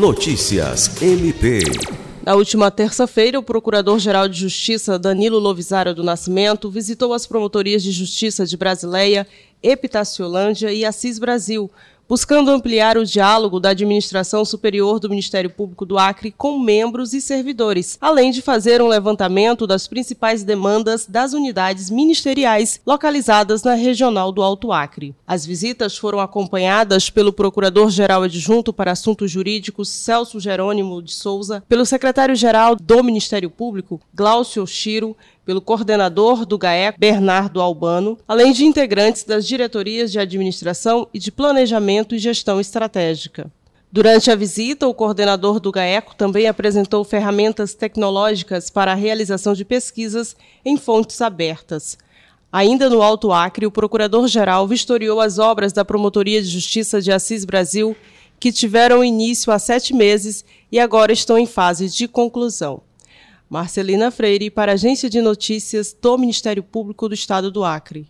Notícias MP. Na última terça-feira, o Procurador-Geral de Justiça, Danilo Lovisaro do Nascimento, visitou as promotorias de justiça de Brasileia, Epitaciolândia e Assis Brasil, buscando ampliar o diálogo da administração superior do Ministério Público do Acre com membros e servidores, além de fazer um levantamento das principais demandas das unidades ministeriais localizadas na regional do Alto Acre. As visitas foram acompanhadas pelo Procurador-Geral Adjunto para Assuntos Jurídicos, Celso Jerônimo de Souza, pelo Secretário-Geral do Ministério Público, Glaucio Chiro, pelo coordenador do GAEC, Bernardo Albano, além de integrantes das diretorias de administração e de planejamento e gestão estratégica. Durante a visita, o coordenador do GAECO também apresentou ferramentas tecnológicas para a realização de pesquisas em fontes abertas. Ainda no Alto Acre, o procurador-geral vistoriou as obras da Promotoria de Justiça de Assis Brasil, que tiveram início há sete meses e agora estão em fase de conclusão. Marcelina Freire, para a Agência de Notícias do Ministério Público do Estado do Acre.